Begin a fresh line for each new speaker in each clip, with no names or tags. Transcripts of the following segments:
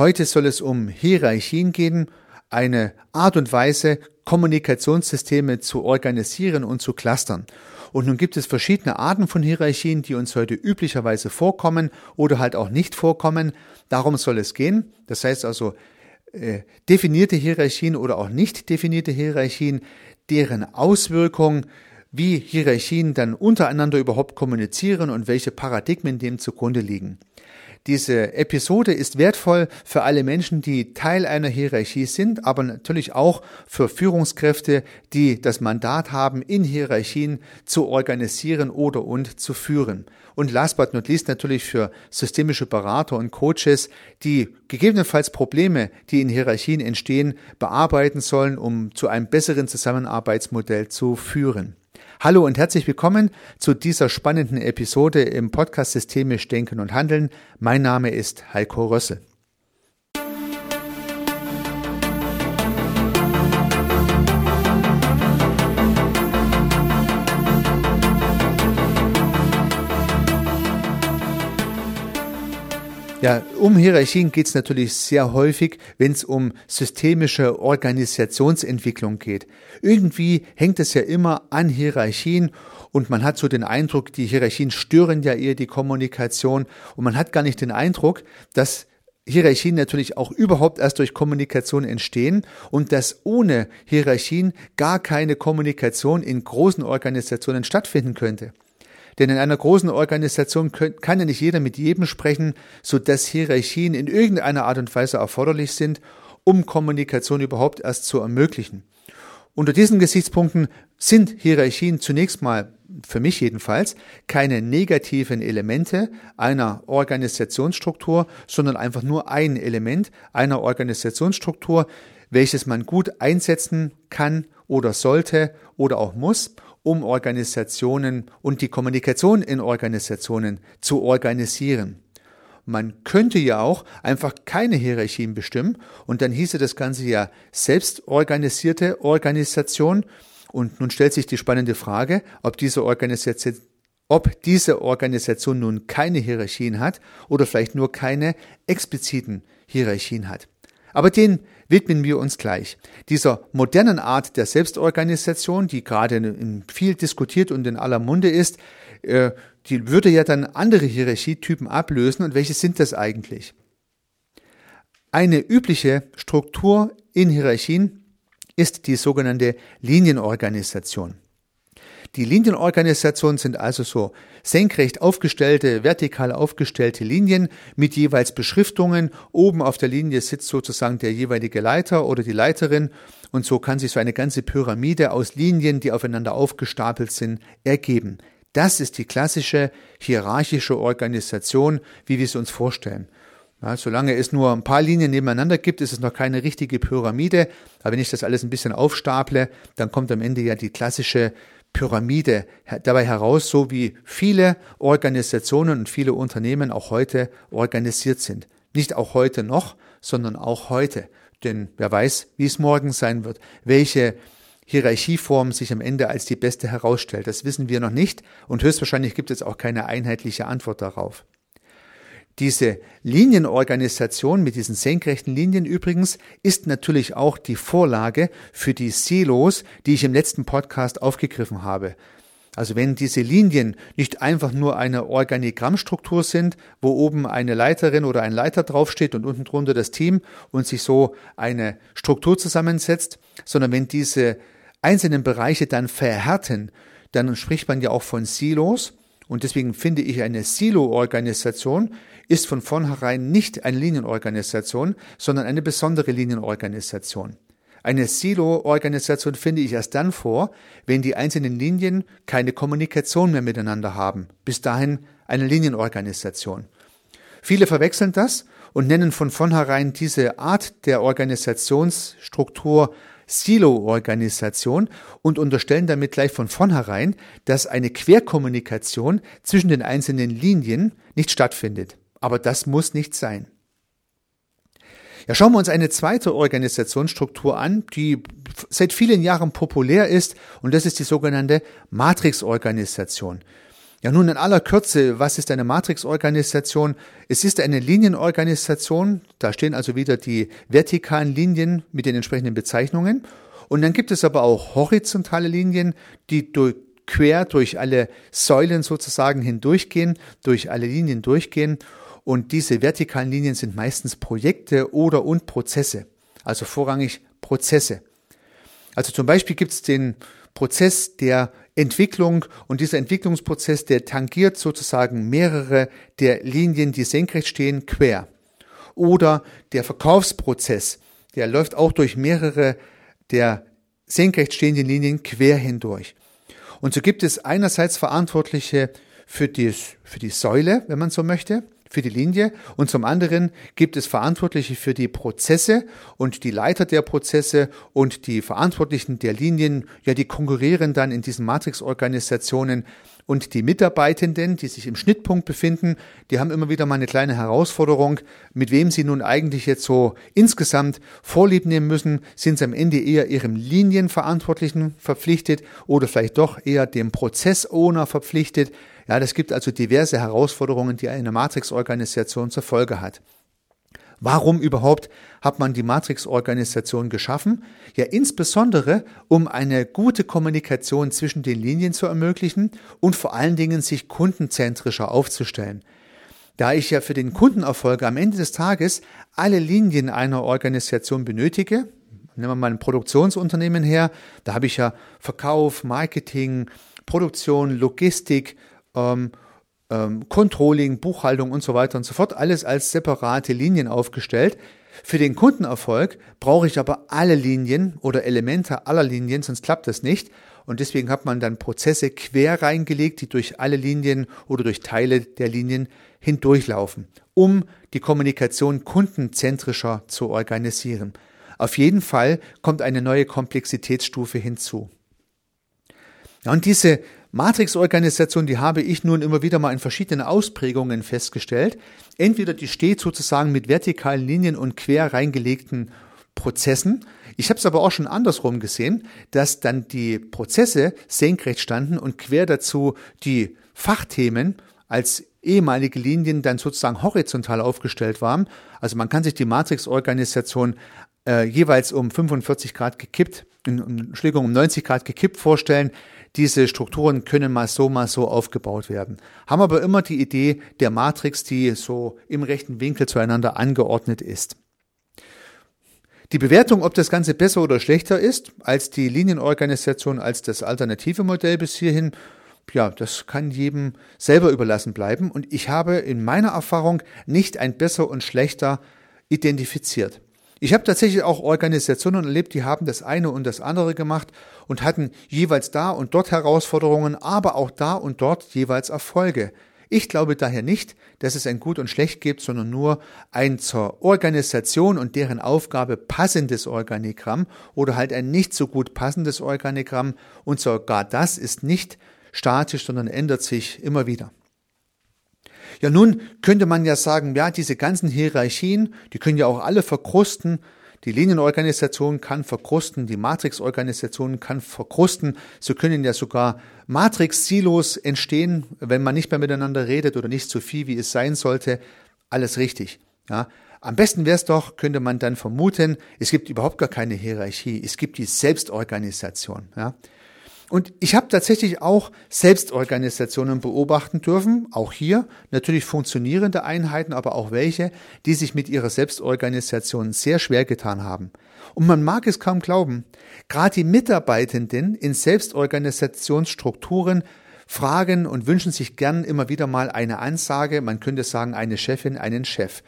Heute soll es um Hierarchien gehen, eine Art und Weise, Kommunikationssysteme zu organisieren und zu clustern. Und nun gibt es verschiedene Arten von Hierarchien, die uns heute üblicherweise vorkommen oder halt auch nicht vorkommen. Darum soll es gehen. Das heißt also, äh, definierte Hierarchien oder auch nicht definierte Hierarchien, deren Auswirkung wie Hierarchien dann untereinander überhaupt kommunizieren und welche Paradigmen dem zugrunde liegen. Diese Episode ist wertvoll für alle Menschen, die Teil einer Hierarchie sind, aber natürlich auch für Führungskräfte, die das Mandat haben, in Hierarchien zu organisieren oder und zu führen. Und last but not least natürlich für systemische Berater und Coaches, die gegebenenfalls Probleme, die in Hierarchien entstehen, bearbeiten sollen, um zu einem besseren Zusammenarbeitsmodell zu führen. Hallo und herzlich willkommen zu dieser spannenden Episode im Podcast Systemisch Denken und Handeln. Mein Name ist Heiko Rössel. Ja, um Hierarchien geht es natürlich sehr häufig, wenn es um systemische Organisationsentwicklung geht. Irgendwie hängt es ja immer an Hierarchien und man hat so den Eindruck, die Hierarchien stören ja eher die Kommunikation und man hat gar nicht den Eindruck, dass Hierarchien natürlich auch überhaupt erst durch Kommunikation entstehen und dass ohne Hierarchien gar keine Kommunikation in großen Organisationen stattfinden könnte. Denn in einer großen Organisation kann ja nicht jeder mit jedem sprechen, so dass Hierarchien in irgendeiner Art und Weise erforderlich sind, um Kommunikation überhaupt erst zu ermöglichen. Unter diesen Gesichtspunkten sind Hierarchien zunächst mal, für mich jedenfalls, keine negativen Elemente einer Organisationsstruktur, sondern einfach nur ein Element einer Organisationsstruktur, welches man gut einsetzen kann oder sollte oder auch muss, um Organisationen und die Kommunikation in Organisationen zu organisieren. Man könnte ja auch einfach keine Hierarchien bestimmen und dann hieße das Ganze ja selbstorganisierte Organisation. Und nun stellt sich die spannende Frage, ob diese Organisation ob diese Organisation nun keine Hierarchien hat oder vielleicht nur keine expliziten Hierarchien hat. Aber den widmen wir uns gleich. Dieser modernen Art der Selbstorganisation, die gerade viel diskutiert und in aller Munde ist, äh, die würde ja dann andere Hierarchietypen ablösen. Und welche sind das eigentlich? Eine übliche Struktur in Hierarchien ist die sogenannte Linienorganisation. Die Linienorganisationen sind also so senkrecht aufgestellte, vertikal aufgestellte Linien mit jeweils Beschriftungen. Oben auf der Linie sitzt sozusagen der jeweilige Leiter oder die Leiterin und so kann sich so eine ganze Pyramide aus Linien, die aufeinander aufgestapelt sind, ergeben. Das ist die klassische hierarchische Organisation, wie wir es uns vorstellen. Ja, solange es nur ein paar Linien nebeneinander gibt, ist es noch keine richtige Pyramide. Aber wenn ich das alles ein bisschen aufstaple, dann kommt am Ende ja die klassische Pyramide dabei heraus, so wie viele Organisationen und viele Unternehmen auch heute organisiert sind. Nicht auch heute noch, sondern auch heute. Denn wer weiß, wie es morgen sein wird, welche Hierarchieform sich am Ende als die beste herausstellt. Das wissen wir noch nicht und höchstwahrscheinlich gibt es auch keine einheitliche Antwort darauf. Diese Linienorganisation mit diesen senkrechten Linien übrigens ist natürlich auch die Vorlage für die Silos, die ich im letzten Podcast aufgegriffen habe. Also wenn diese Linien nicht einfach nur eine Organigrammstruktur sind, wo oben eine Leiterin oder ein Leiter draufsteht und unten drunter das Team und sich so eine Struktur zusammensetzt, sondern wenn diese einzelnen Bereiche dann verhärten, dann spricht man ja auch von Silos. Und deswegen finde ich eine Silo-Organisation ist von vornherein nicht eine Linienorganisation, sondern eine besondere Linienorganisation. Eine Silo-Organisation finde ich erst dann vor, wenn die einzelnen Linien keine Kommunikation mehr miteinander haben. Bis dahin eine Linienorganisation. Viele verwechseln das und nennen von vornherein diese Art der Organisationsstruktur Silo-Organisation und unterstellen damit gleich von vornherein, dass eine Querkommunikation zwischen den einzelnen Linien nicht stattfindet. Aber das muss nicht sein. Ja, schauen wir uns eine zweite Organisationsstruktur an, die seit vielen Jahren populär ist, und das ist die sogenannte Matrix-Organisation. Ja, nun in aller Kürze, was ist eine Matrixorganisation? Es ist eine Linienorganisation, da stehen also wieder die vertikalen Linien mit den entsprechenden Bezeichnungen. Und dann gibt es aber auch horizontale Linien, die durch, quer durch alle Säulen sozusagen hindurchgehen, durch alle Linien durchgehen. Und diese vertikalen Linien sind meistens Projekte oder und Prozesse, also vorrangig Prozesse. Also zum Beispiel gibt es den Prozess der Entwicklung und dieser Entwicklungsprozess, der tangiert sozusagen mehrere der Linien, die senkrecht stehen, quer. Oder der Verkaufsprozess, der läuft auch durch mehrere der senkrecht stehenden Linien quer hindurch. Und so gibt es einerseits Verantwortliche für die, für die Säule, wenn man so möchte, für die Linie und zum anderen gibt es Verantwortliche für die Prozesse und die Leiter der Prozesse und die Verantwortlichen der Linien, ja, die konkurrieren dann in diesen Matrix-Organisationen und die Mitarbeitenden, die sich im Schnittpunkt befinden, die haben immer wieder mal eine kleine Herausforderung, mit wem sie nun eigentlich jetzt so insgesamt Vorlieb nehmen müssen. Sind sie am Ende eher ihrem Linienverantwortlichen verpflichtet oder vielleicht doch eher dem Prozessowner verpflichtet? Ja, das gibt also diverse Herausforderungen, die eine Matrix-Organisation zur Folge hat. Warum überhaupt hat man die Matrix-Organisation geschaffen? Ja, insbesondere, um eine gute Kommunikation zwischen den Linien zu ermöglichen und vor allen Dingen sich kundenzentrischer aufzustellen. Da ich ja für den Kundenerfolg am Ende des Tages alle Linien einer Organisation benötige, nehmen wir mal ein Produktionsunternehmen her, da habe ich ja Verkauf, Marketing, Produktion, Logistik, ähm, ähm, Controlling, Buchhaltung und so weiter und so fort, alles als separate Linien aufgestellt. Für den Kundenerfolg brauche ich aber alle Linien oder Elemente aller Linien, sonst klappt das nicht. Und deswegen hat man dann Prozesse quer reingelegt, die durch alle Linien oder durch Teile der Linien hindurchlaufen, um die Kommunikation kundenzentrischer zu organisieren. Auf jeden Fall kommt eine neue Komplexitätsstufe hinzu. Ja, und diese Matrix-Organisation, die habe ich nun immer wieder mal in verschiedenen Ausprägungen festgestellt. Entweder die steht sozusagen mit vertikalen Linien und quer reingelegten Prozessen. Ich habe es aber auch schon andersrum gesehen, dass dann die Prozesse senkrecht standen und quer dazu die Fachthemen als ehemalige Linien dann sozusagen horizontal aufgestellt waren. Also man kann sich die Matrix-Organisation äh, jeweils um 45 Grad gekippt, in, Entschuldigung, um 90 Grad gekippt vorstellen. Diese Strukturen können mal so, mal so aufgebaut werden. Haben aber immer die Idee der Matrix, die so im rechten Winkel zueinander angeordnet ist. Die Bewertung, ob das Ganze besser oder schlechter ist als die Linienorganisation, als das alternative Modell bis hierhin, ja, das kann jedem selber überlassen bleiben. Und ich habe in meiner Erfahrung nicht ein besser und schlechter identifiziert. Ich habe tatsächlich auch Organisationen erlebt, die haben das eine und das andere gemacht und hatten jeweils da und dort Herausforderungen, aber auch da und dort jeweils Erfolge. Ich glaube daher nicht, dass es ein Gut und Schlecht gibt, sondern nur ein zur Organisation und deren Aufgabe passendes Organigramm oder halt ein nicht so gut passendes Organigramm und sogar das ist nicht statisch, sondern ändert sich immer wieder. Ja, nun könnte man ja sagen, ja, diese ganzen Hierarchien, die können ja auch alle verkrusten. Die Linienorganisation kann verkrusten, die Matrixorganisation kann verkrusten. So können ja sogar Matrix-Silos entstehen, wenn man nicht mehr miteinander redet oder nicht so viel, wie es sein sollte. Alles richtig. Ja. Am besten wäre es doch, könnte man dann vermuten, es gibt überhaupt gar keine Hierarchie. Es gibt die Selbstorganisation. Ja. Und ich habe tatsächlich auch Selbstorganisationen beobachten dürfen, auch hier natürlich funktionierende Einheiten, aber auch welche, die sich mit ihrer Selbstorganisation sehr schwer getan haben. Und man mag es kaum glauben, gerade die Mitarbeitenden in Selbstorganisationsstrukturen fragen und wünschen sich gern immer wieder mal eine Ansage, man könnte sagen eine Chefin, einen Chef.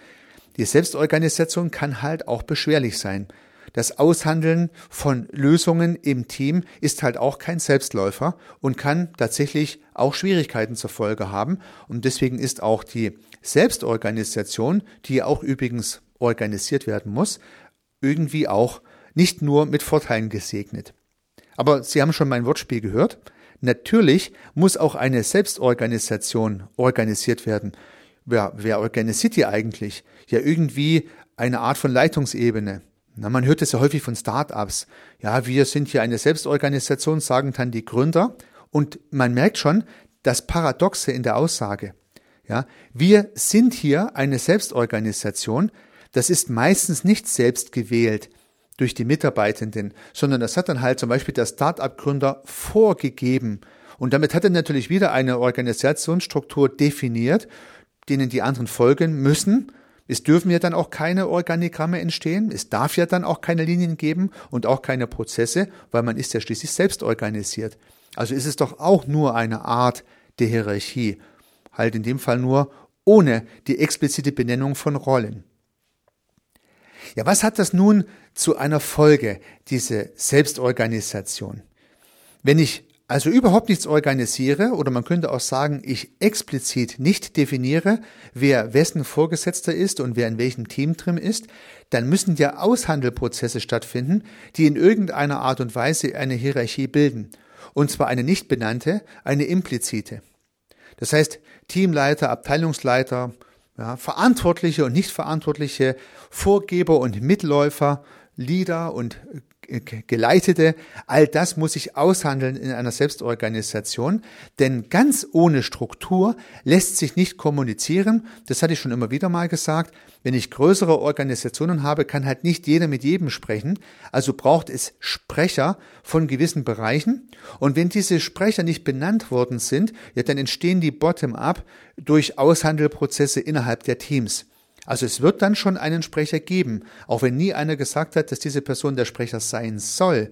Die Selbstorganisation kann halt auch beschwerlich sein. Das Aushandeln von Lösungen im Team ist halt auch kein Selbstläufer und kann tatsächlich auch Schwierigkeiten zur Folge haben. Und deswegen ist auch die Selbstorganisation, die auch übrigens organisiert werden muss, irgendwie auch nicht nur mit Vorteilen gesegnet. Aber Sie haben schon mein Wortspiel gehört. Natürlich muss auch eine Selbstorganisation organisiert werden. Wer, wer organisiert die eigentlich? Ja, irgendwie eine Art von Leitungsebene. Na, man hört es ja häufig von Startups. Ja, wir sind hier eine Selbstorganisation, sagen dann die Gründer. Und man merkt schon, das Paradoxe in der Aussage. Ja, wir sind hier eine Selbstorganisation. Das ist meistens nicht selbst gewählt durch die Mitarbeitenden, sondern das hat dann halt zum Beispiel der Start-up-Gründer vorgegeben. Und damit hat er natürlich wieder eine Organisationsstruktur definiert, denen die anderen folgen müssen. Es dürfen ja dann auch keine Organigramme entstehen, es darf ja dann auch keine Linien geben und auch keine Prozesse, weil man ist ja schließlich selbst organisiert. Also ist es doch auch nur eine Art der Hierarchie, halt in dem Fall nur ohne die explizite Benennung von Rollen. Ja, was hat das nun zu einer Folge, diese Selbstorganisation? Wenn ich also überhaupt nichts organisiere oder man könnte auch sagen, ich explizit nicht definiere, wer wessen Vorgesetzter ist und wer in welchem Team drin ist, dann müssen ja Aushandelprozesse stattfinden, die in irgendeiner Art und Weise eine Hierarchie bilden. Und zwar eine nicht benannte, eine implizite. Das heißt, Teamleiter, Abteilungsleiter, ja, Verantwortliche und Nichtverantwortliche, Vorgeber und Mitläufer, Leader und Geleitete, all das muss sich aushandeln in einer Selbstorganisation, denn ganz ohne Struktur lässt sich nicht kommunizieren. Das hatte ich schon immer wieder mal gesagt. Wenn ich größere Organisationen habe, kann halt nicht jeder mit jedem sprechen. Also braucht es Sprecher von gewissen Bereichen. Und wenn diese Sprecher nicht benannt worden sind, ja, dann entstehen die bottom-up durch Aushandelprozesse innerhalb der Teams. Also es wird dann schon einen Sprecher geben, auch wenn nie einer gesagt hat, dass diese Person der Sprecher sein soll,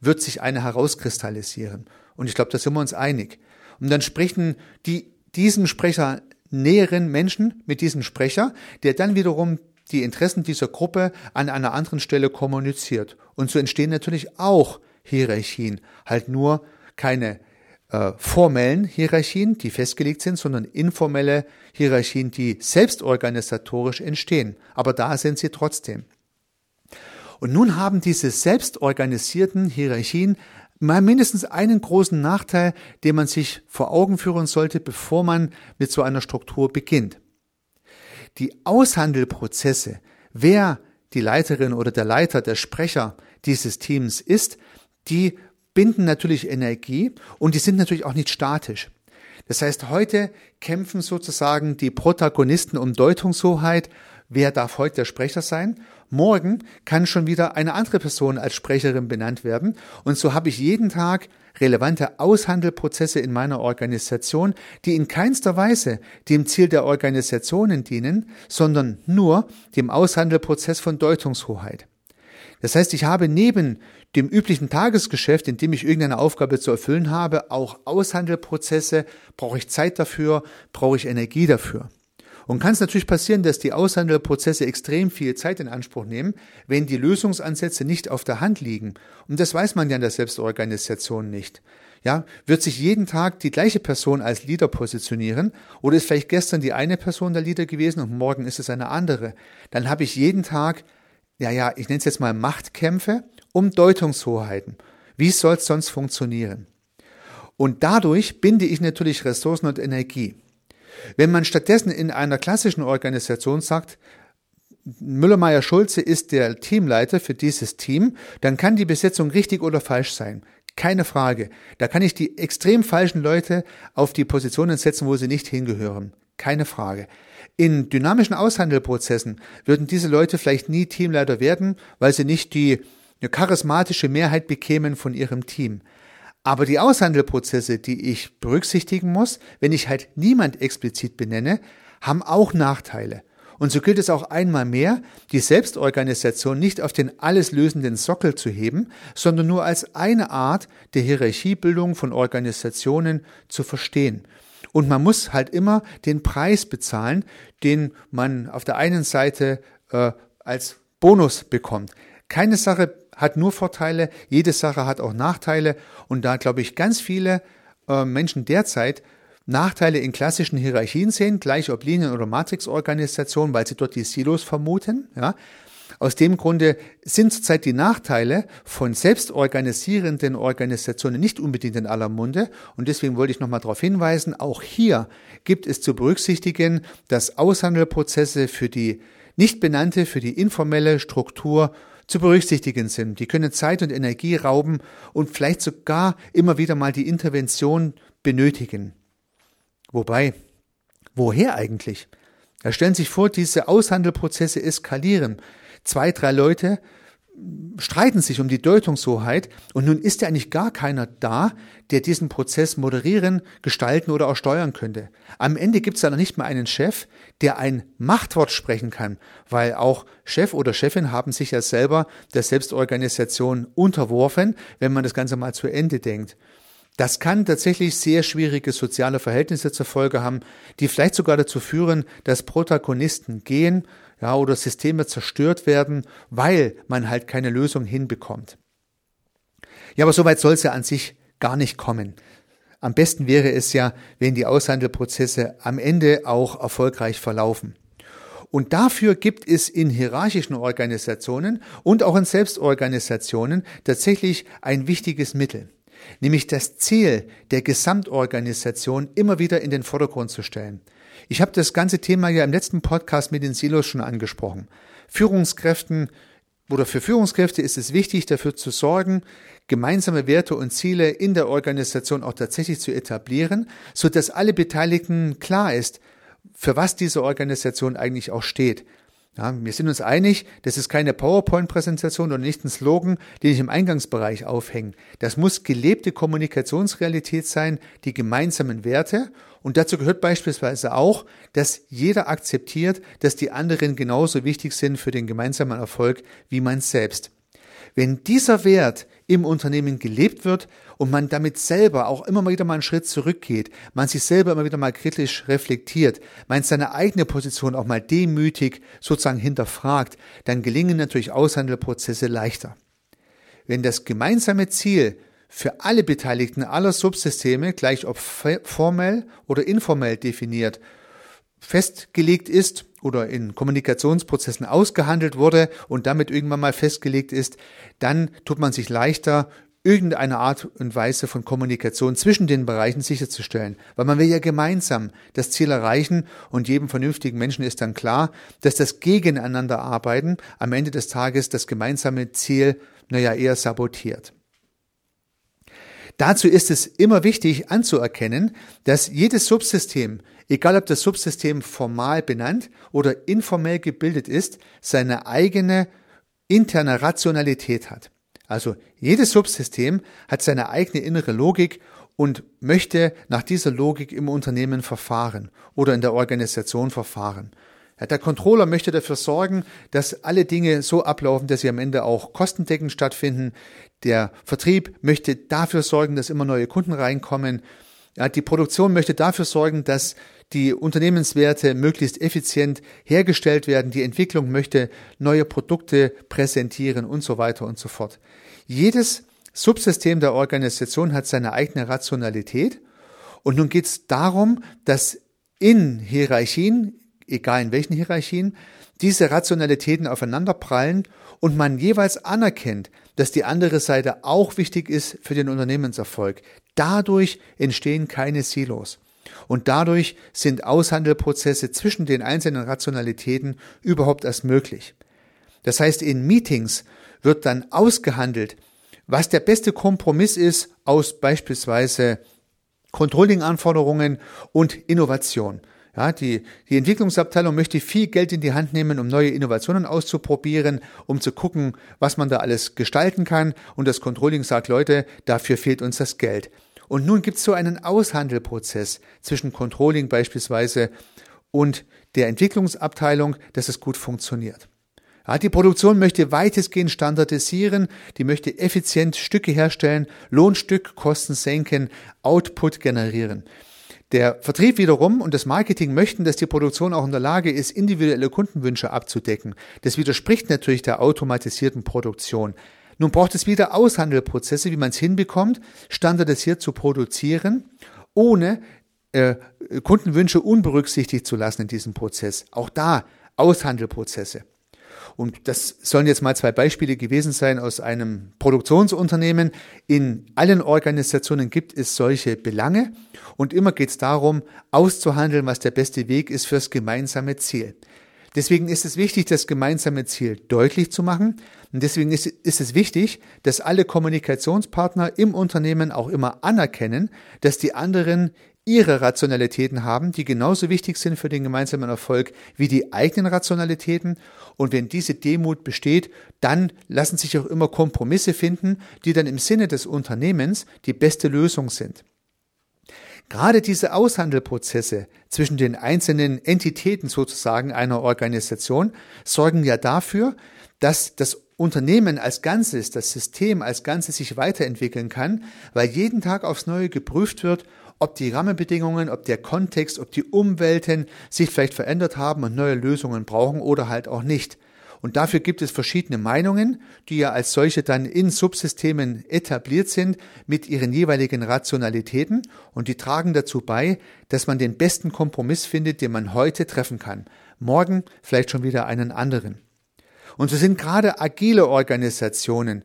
wird sich einer herauskristallisieren. Und ich glaube, da sind wir uns einig. Und dann sprechen die diesem Sprecher näheren Menschen mit diesem Sprecher, der dann wiederum die Interessen dieser Gruppe an einer anderen Stelle kommuniziert. Und so entstehen natürlich auch Hierarchien, halt nur keine äh, formellen Hierarchien, die festgelegt sind, sondern informelle Hierarchien, die selbstorganisatorisch entstehen. Aber da sind sie trotzdem. Und nun haben diese selbstorganisierten Hierarchien mal mindestens einen großen Nachteil, den man sich vor Augen führen sollte, bevor man mit so einer Struktur beginnt. Die Aushandelprozesse, wer die Leiterin oder der Leiter, der Sprecher dieses Teams ist, die binden natürlich Energie und die sind natürlich auch nicht statisch. Das heißt, heute kämpfen sozusagen die Protagonisten um Deutungshoheit. Wer darf heute der Sprecher sein? Morgen kann schon wieder eine andere Person als Sprecherin benannt werden. Und so habe ich jeden Tag relevante Aushandelprozesse in meiner Organisation, die in keinster Weise dem Ziel der Organisationen dienen, sondern nur dem Aushandelprozess von Deutungshoheit. Das heißt, ich habe neben dem üblichen Tagesgeschäft, in dem ich irgendeine Aufgabe zu erfüllen habe, auch Aushandelprozesse, brauche ich Zeit dafür, brauche ich Energie dafür. Und kann es natürlich passieren, dass die Aushandelprozesse extrem viel Zeit in Anspruch nehmen, wenn die Lösungsansätze nicht auf der Hand liegen. Und das weiß man ja in der Selbstorganisation nicht. Ja, wird sich jeden Tag die gleiche Person als Leader positionieren oder ist vielleicht gestern die eine Person der Leader gewesen und morgen ist es eine andere? Dann habe ich jeden Tag, ja, ja, ich nenne es jetzt mal Machtkämpfe um Deutungshoheiten. Wie soll es sonst funktionieren? Und dadurch binde ich natürlich Ressourcen und Energie. Wenn man stattdessen in einer klassischen Organisation sagt, Müller-Meyer-Schulze ist der Teamleiter für dieses Team, dann kann die Besetzung richtig oder falsch sein. Keine Frage. Da kann ich die extrem falschen Leute auf die Positionen setzen, wo sie nicht hingehören. Keine Frage. In dynamischen Aushandelprozessen würden diese Leute vielleicht nie Teamleiter werden, weil sie nicht die eine charismatische Mehrheit bekämen von ihrem Team. Aber die Aushandelprozesse, die ich berücksichtigen muss, wenn ich halt niemand explizit benenne, haben auch Nachteile. Und so gilt es auch einmal mehr, die Selbstorganisation nicht auf den alles lösenden Sockel zu heben, sondern nur als eine Art der Hierarchiebildung von Organisationen zu verstehen. Und man muss halt immer den Preis bezahlen, den man auf der einen Seite äh, als Bonus bekommt. Keine Sache hat nur Vorteile, jede Sache hat auch Nachteile und da glaube ich ganz viele äh, Menschen derzeit Nachteile in klassischen Hierarchien sehen, gleich ob Linien- oder Matrixorganisationen, weil sie dort die Silos vermuten. Ja. Aus dem Grunde sind zurzeit die Nachteile von selbstorganisierenden Organisationen nicht unbedingt in aller Munde. Und deswegen wollte ich nochmal darauf hinweisen, auch hier gibt es zu berücksichtigen, dass Aushandelprozesse für die nicht benannte, für die informelle Struktur zu berücksichtigen sind. Die können Zeit und Energie rauben und vielleicht sogar immer wieder mal die Intervention benötigen. Wobei, woher eigentlich? Da stellen sich vor, diese Aushandelprozesse eskalieren. Zwei, drei Leute streiten sich um die Deutungshoheit und nun ist ja eigentlich gar keiner da, der diesen Prozess moderieren, gestalten oder auch steuern könnte. Am Ende gibt es ja noch nicht mal einen Chef, der ein Machtwort sprechen kann, weil auch Chef oder Chefin haben sich ja selber der Selbstorganisation unterworfen, wenn man das Ganze mal zu Ende denkt. Das kann tatsächlich sehr schwierige soziale Verhältnisse zur Folge haben, die vielleicht sogar dazu führen, dass Protagonisten gehen, ja, oder Systeme zerstört werden, weil man halt keine Lösung hinbekommt. Ja, aber soweit soll es ja an sich gar nicht kommen. Am besten wäre es ja, wenn die Aushandelprozesse am Ende auch erfolgreich verlaufen. Und dafür gibt es in hierarchischen Organisationen und auch in Selbstorganisationen tatsächlich ein wichtiges Mittel nämlich das Ziel der Gesamtorganisation immer wieder in den Vordergrund zu stellen. Ich habe das ganze Thema ja im letzten Podcast mit den Silos schon angesprochen. Führungskräften oder für Führungskräfte ist es wichtig, dafür zu sorgen, gemeinsame Werte und Ziele in der Organisation auch tatsächlich zu etablieren, so dass alle Beteiligten klar ist, für was diese Organisation eigentlich auch steht. Ja, wir sind uns einig, das ist keine PowerPoint-Präsentation oder nicht ein Slogan, den ich im Eingangsbereich aufhänge. Das muss gelebte Kommunikationsrealität sein, die gemeinsamen Werte. Und dazu gehört beispielsweise auch, dass jeder akzeptiert, dass die anderen genauso wichtig sind für den gemeinsamen Erfolg wie man selbst. Wenn dieser Wert im Unternehmen gelebt wird und man damit selber auch immer wieder mal einen Schritt zurückgeht, man sich selber immer wieder mal kritisch reflektiert, man seine eigene Position auch mal demütig sozusagen hinterfragt, dann gelingen natürlich Aushandelprozesse leichter. Wenn das gemeinsame Ziel für alle Beteiligten aller Subsysteme, gleich ob formell oder informell definiert, festgelegt ist oder in Kommunikationsprozessen ausgehandelt wurde und damit irgendwann mal festgelegt ist, dann tut man sich leichter, irgendeine Art und Weise von Kommunikation zwischen den Bereichen sicherzustellen. Weil man will ja gemeinsam das Ziel erreichen und jedem vernünftigen Menschen ist dann klar, dass das Gegeneinander arbeiten am Ende des Tages das gemeinsame Ziel, naja, eher sabotiert. Dazu ist es immer wichtig anzuerkennen, dass jedes Subsystem, egal ob das Subsystem formal benannt oder informell gebildet ist, seine eigene interne Rationalität hat. Also jedes Subsystem hat seine eigene innere Logik und möchte nach dieser Logik im Unternehmen verfahren oder in der Organisation verfahren. Der Controller möchte dafür sorgen, dass alle Dinge so ablaufen, dass sie am Ende auch kostendeckend stattfinden. Der Vertrieb möchte dafür sorgen, dass immer neue Kunden reinkommen. Die Produktion möchte dafür sorgen, dass die Unternehmenswerte möglichst effizient hergestellt werden. Die Entwicklung möchte neue Produkte präsentieren und so weiter und so fort. Jedes Subsystem der Organisation hat seine eigene Rationalität. Und nun geht es darum, dass in Hierarchien, egal in welchen Hierarchien, diese Rationalitäten aufeinanderprallen und man jeweils anerkennt, dass die andere Seite auch wichtig ist für den Unternehmenserfolg. Dadurch entstehen keine Silos. Und dadurch sind Aushandelprozesse zwischen den einzelnen Rationalitäten überhaupt erst möglich. Das heißt, in Meetings wird dann ausgehandelt, was der beste Kompromiss ist aus beispielsweise Controlling-Anforderungen und Innovation. Ja, die, die Entwicklungsabteilung möchte viel Geld in die Hand nehmen, um neue Innovationen auszuprobieren, um zu gucken, was man da alles gestalten kann. Und das Controlling sagt, Leute, dafür fehlt uns das Geld. Und nun gibt es so einen Aushandelprozess zwischen Controlling beispielsweise und der Entwicklungsabteilung, dass es gut funktioniert. Ja, die Produktion möchte weitestgehend standardisieren, die möchte effizient Stücke herstellen, Lohnstückkosten senken, Output generieren. Der Vertrieb wiederum und das Marketing möchten, dass die Produktion auch in der Lage ist, individuelle Kundenwünsche abzudecken. Das widerspricht natürlich der automatisierten Produktion. Nun braucht es wieder Aushandelprozesse, wie man es hinbekommt, standardisiert zu produzieren, ohne äh, Kundenwünsche unberücksichtigt zu lassen in diesem Prozess. Auch da Aushandelprozesse. Und das sollen jetzt mal zwei Beispiele gewesen sein aus einem Produktionsunternehmen. In allen Organisationen gibt es solche Belange und immer geht es darum, auszuhandeln, was der beste Weg ist fürs gemeinsame Ziel. Deswegen ist es wichtig, das gemeinsame Ziel deutlich zu machen. Und deswegen ist, ist, es wichtig, dass alle Kommunikationspartner im Unternehmen auch immer anerkennen, dass die anderen ihre Rationalitäten haben, die genauso wichtig sind für den gemeinsamen Erfolg wie die eigenen Rationalitäten. Und wenn diese Demut besteht, dann lassen sich auch immer Kompromisse finden, die dann im Sinne des Unternehmens die beste Lösung sind. Gerade diese Aushandelprozesse zwischen den einzelnen Entitäten sozusagen einer Organisation sorgen ja dafür, dass das Unternehmen als Ganzes, das System als Ganzes sich weiterentwickeln kann, weil jeden Tag aufs Neue geprüft wird, ob die Rahmenbedingungen, ob der Kontext, ob die Umwelten sich vielleicht verändert haben und neue Lösungen brauchen oder halt auch nicht. Und dafür gibt es verschiedene Meinungen, die ja als solche dann in Subsystemen etabliert sind mit ihren jeweiligen Rationalitäten und die tragen dazu bei, dass man den besten Kompromiss findet, den man heute treffen kann. Morgen vielleicht schon wieder einen anderen. Und so sind gerade agile Organisationen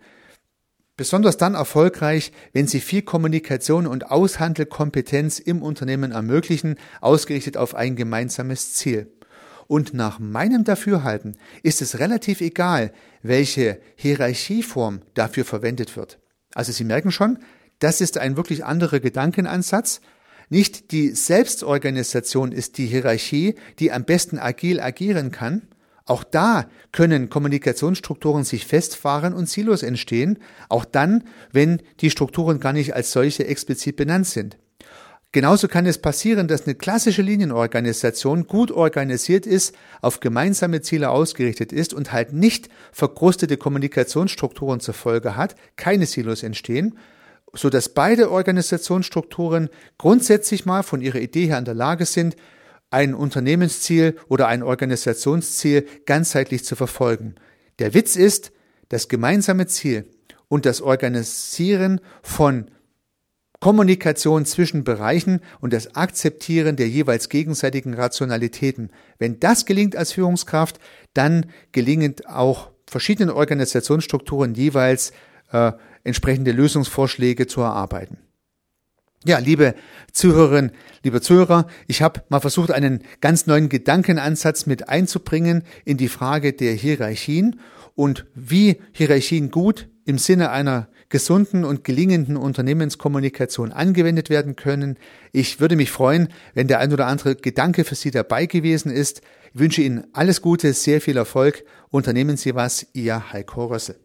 besonders dann erfolgreich, wenn sie viel Kommunikation und Aushandelkompetenz im Unternehmen ermöglichen, ausgerichtet auf ein gemeinsames Ziel. Und nach meinem Dafürhalten ist es relativ egal, welche Hierarchieform dafür verwendet wird. Also Sie merken schon, das ist ein wirklich anderer Gedankenansatz. Nicht die Selbstorganisation ist die Hierarchie, die am besten agil agieren kann. Auch da können Kommunikationsstrukturen sich festfahren und Silos entstehen, auch dann, wenn die Strukturen gar nicht als solche explizit benannt sind. Genauso kann es passieren, dass eine klassische Linienorganisation gut organisiert ist, auf gemeinsame Ziele ausgerichtet ist und halt nicht verkrustete Kommunikationsstrukturen zur Folge hat, keine Silos entstehen, so dass beide Organisationsstrukturen grundsätzlich mal von ihrer Idee her in der Lage sind, ein Unternehmensziel oder ein Organisationsziel ganzheitlich zu verfolgen. Der Witz ist, das gemeinsame Ziel und das Organisieren von Kommunikation zwischen Bereichen und das Akzeptieren der jeweils gegenseitigen Rationalitäten. Wenn das gelingt als Führungskraft, dann gelingen auch verschiedenen Organisationsstrukturen jeweils äh, entsprechende Lösungsvorschläge zu erarbeiten. Ja, liebe Zuhörerinnen, liebe Zuhörer, ich habe mal versucht, einen ganz neuen Gedankenansatz mit einzubringen in die Frage der Hierarchien und wie Hierarchien gut im Sinne einer gesunden und gelingenden Unternehmenskommunikation angewendet werden können. Ich würde mich freuen, wenn der ein oder andere Gedanke für Sie dabei gewesen ist. Ich wünsche Ihnen alles Gute, sehr viel Erfolg. Unternehmen Sie was, Ihr Heiko Rösse.